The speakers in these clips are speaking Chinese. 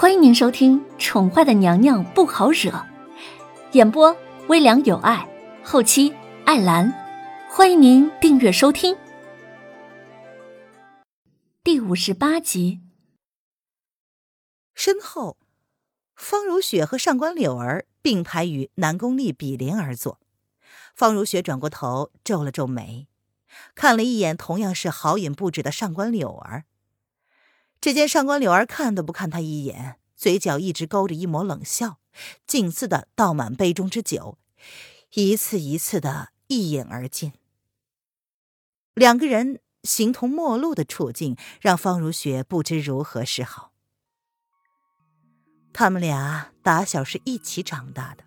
欢迎您收听《宠坏的娘娘不好惹》，演播微凉有爱，后期艾兰。欢迎您订阅收听。第五十八集。身后，方如雪和上官柳儿并排与南宫丽比邻而坐。方如雪转过头，皱了皱眉，看了一眼同样是豪饮不止的上官柳儿。只见上官柳儿看都不看他一眼，嘴角一直勾着一抹冷笑，近似的倒满杯中之酒，一次一次的一饮而尽。两个人形同陌路的处境，让方如雪不知如何是好。他们俩打小是一起长大的，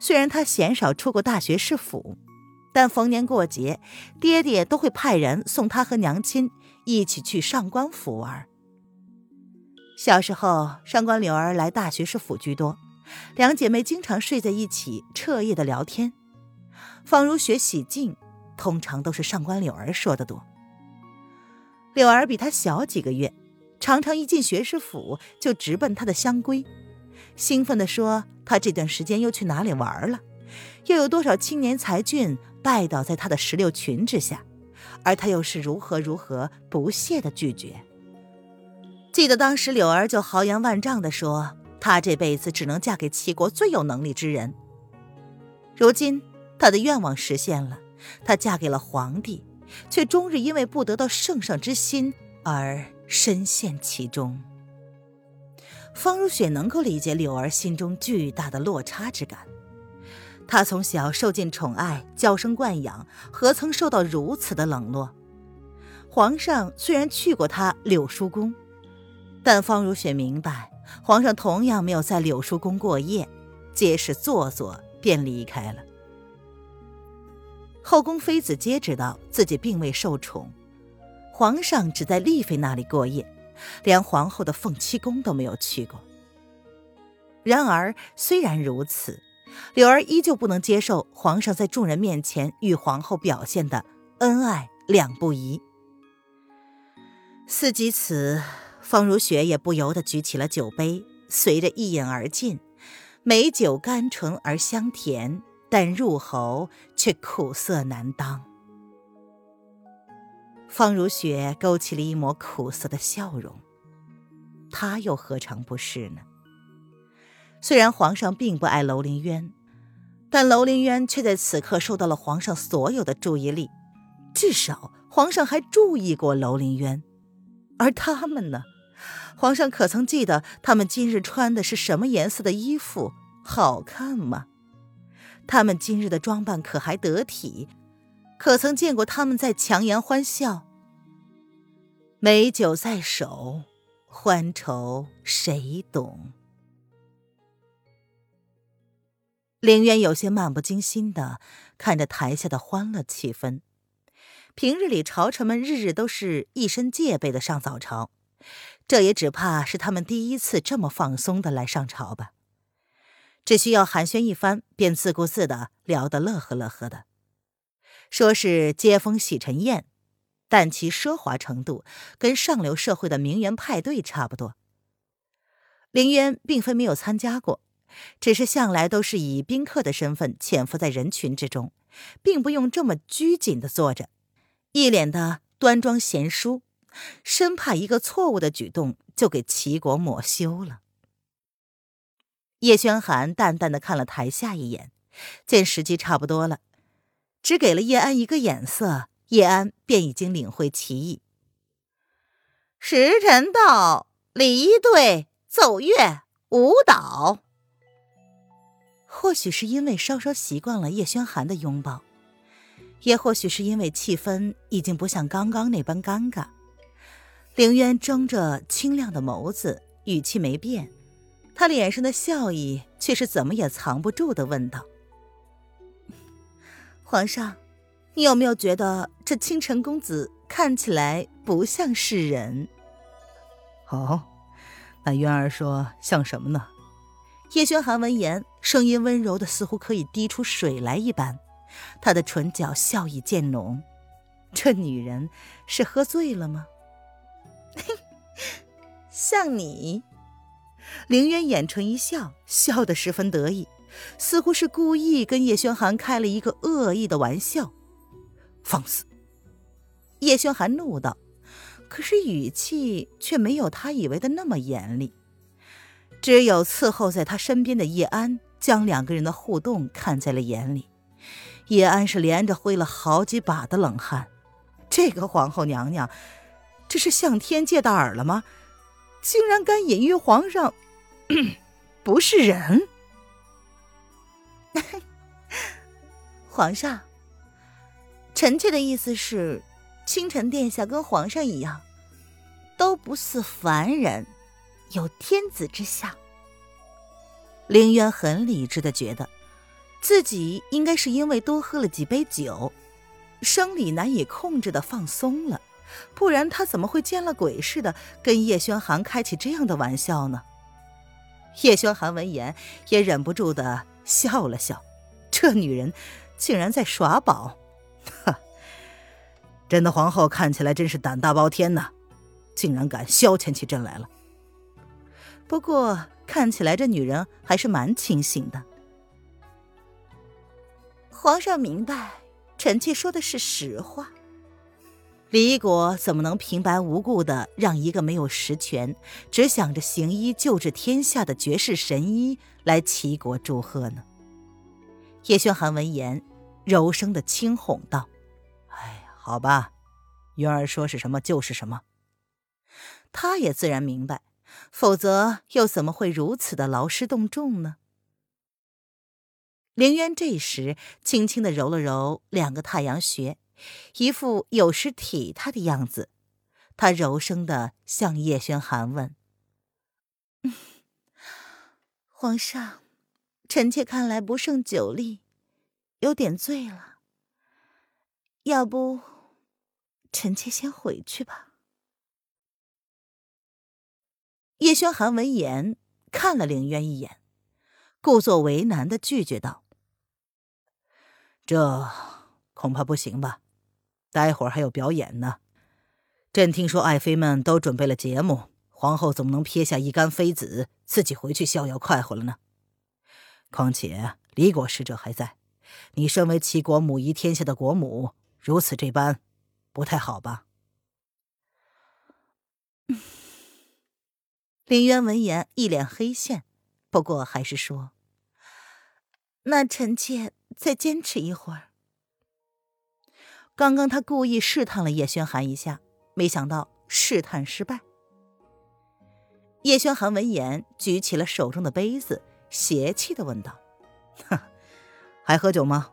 虽然他鲜少出过大学士府，但逢年过节，爹爹都会派人送他和娘亲。一起去上官府玩。小时候，上官柳儿来大学士府居多，两姐妹经常睡在一起，彻夜的聊天。方如雪喜静，通常都是上官柳儿说的多。柳儿比她小几个月，常常一进学士府就直奔她的香闺，兴奋地说她这段时间又去哪里玩了，又有多少青年才俊拜倒在她的石榴裙之下。而他又是如何如何不屑的拒绝。记得当时柳儿就豪言万丈的说，她这辈子只能嫁给齐国最有能力之人。如今她的愿望实现了，她嫁给了皇帝，却终日因为不得到圣上之心而深陷其中。方如雪能够理解柳儿心中巨大的落差之感。他从小受尽宠爱，娇生惯养，何曾受到如此的冷落？皇上虽然去过他柳叔宫，但方如雪明白，皇上同样没有在柳叔宫过夜，皆是坐坐便离开了。后宫妃子皆知道自己并未受宠，皇上只在丽妃那里过夜，连皇后的凤栖宫都没有去过。然而，虽然如此。柳儿依旧不能接受皇上在众人面前与皇后表现的恩爱两不疑。思及此，方如雪也不由得举起了酒杯，随着一饮而尽。美酒甘醇而香甜，但入喉却苦涩难当。方如雪勾起了一抹苦涩的笑容，她又何尝不是呢？虽然皇上并不爱楼凌渊，但楼凌渊却在此刻受到了皇上所有的注意力。至少皇上还注意过楼凌渊，而他们呢？皇上可曾记得他们今日穿的是什么颜色的衣服？好看吗？他们今日的装扮可还得体？可曾见过他们在强颜欢笑？美酒在手，欢愁谁懂？凌渊有些漫不经心的看着台下的欢乐气氛。平日里，朝臣们日日都是一身戒备的上早朝，这也只怕是他们第一次这么放松的来上朝吧。只需要寒暄一番，便自顾自的聊得乐呵乐呵的。说是接风洗尘宴，但其奢华程度跟上流社会的名媛派对差不多。凌渊并非没有参加过。只是向来都是以宾客的身份潜伏在人群之中，并不用这么拘谨的坐着，一脸的端庄贤淑，生怕一个错误的举动就给齐国抹羞了。叶轩寒淡淡的看了台下一眼，见时机差不多了，只给了叶安一个眼色，叶安便已经领会其意。时辰到，离队奏乐舞蹈。或许是因为稍稍习惯了叶轩寒的拥抱，也或许是因为气氛已经不像刚刚那般尴尬。凌渊睁着清亮的眸子，语气没变，他脸上的笑意却是怎么也藏不住的问道：“ 皇上，你有没有觉得这清晨公子看起来不像是人？”“哦，那渊儿说像什么呢？”叶轩寒闻言，声音温柔的似乎可以滴出水来一般，他的唇角笑意渐浓。这女人是喝醉了吗？像你，凌渊掩唇一笑，笑得十分得意，似乎是故意跟叶轩寒开了一个恶意的玩笑。放肆！叶轩寒怒道，可是语气却没有他以为的那么严厉。只有伺候在他身边的叶安将两个人的互动看在了眼里。叶安是连着挥了好几把的冷汗。这个皇后娘娘，这是向天借大耳了吗？竟然敢隐喻皇上 不是人！皇上，臣妾的意思是，清晨殿下跟皇上一样，都不似凡人，有天子之相。凌渊很理智的觉得，自己应该是因为多喝了几杯酒，生理难以控制的放松了。不然他怎么会见了鬼似的跟叶轩寒开起这样的玩笑呢？叶轩寒闻言也忍不住的笑了笑，这女人竟然在耍宝，哈！朕的皇后看起来真是胆大包天呐，竟然敢消遣起朕来了。不过看起来这女人还是蛮清醒的。皇上明白，臣妾说的是实话。李国怎么能平白无故的让一个没有实权、只想着行医救治天下的绝世神医来齐国祝贺呢？叶宣寒闻言，柔声的轻哄道：“哎，好吧，渊儿说是什么就是什么。”他也自然明白，否则又怎么会如此的劳师动众呢？凌渊这时轻轻的揉了揉两个太阳穴。一副有失体态的样子，他柔声的向叶轩寒问：“皇上，臣妾看来不胜酒力，有点醉了。要不，臣妾先回去吧。”叶轩寒闻言看了凌渊一眼，故作为难的拒绝道：“这恐怕不行吧。”待会儿还有表演呢，朕听说爱妃们都准备了节目，皇后怎么能撇下一干妃子自己回去逍遥快活了呢？况且李国使者还在，你身为齐国母仪天下的国母，如此这般，不太好吧？林渊闻言一脸黑线，不过还是说：“那臣妾再坚持一会儿。”刚刚他故意试探了叶轩寒一下，没想到试探失败。叶轩寒闻言举起了手中的杯子，邪气的问道：“还喝酒吗？”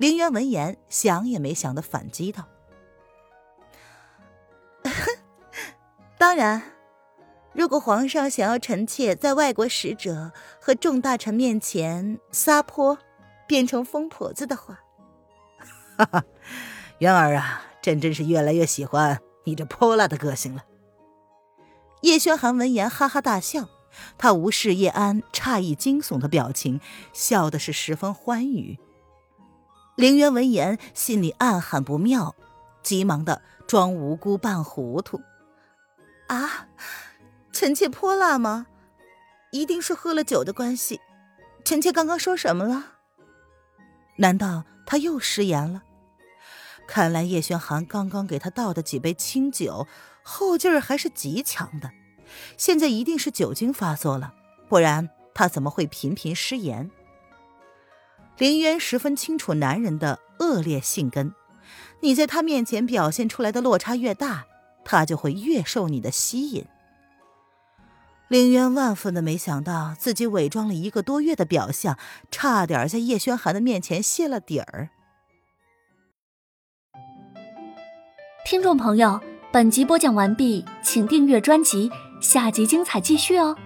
凌渊闻言想也没想的反击道：“ 当然，如果皇上想要臣妾在外国使者和众大臣面前撒泼，变成疯婆子的话。”哈哈，渊儿啊，朕真是越来越喜欢你这泼辣的个性了。叶轩寒闻言哈哈大笑，他无视叶安诧异惊悚的表情，笑的是十分欢愉。凌渊闻言心里暗喊不妙，急忙的装无辜扮糊涂：“啊，臣妾泼辣吗？一定是喝了酒的关系。臣妾刚刚说什么了？难道他又失言了？”看来叶轩寒刚刚给他倒的几杯清酒，后劲儿还是极强的。现在一定是酒精发作了，不然他怎么会频频失言？林渊十分清楚男人的恶劣性根，你在他面前表现出来的落差越大，他就会越受你的吸引。林渊万分的没想到，自己伪装了一个多月的表象，差点在叶轩寒的面前泄了底儿。听众朋友，本集播讲完毕，请订阅专辑，下集精彩继续哦。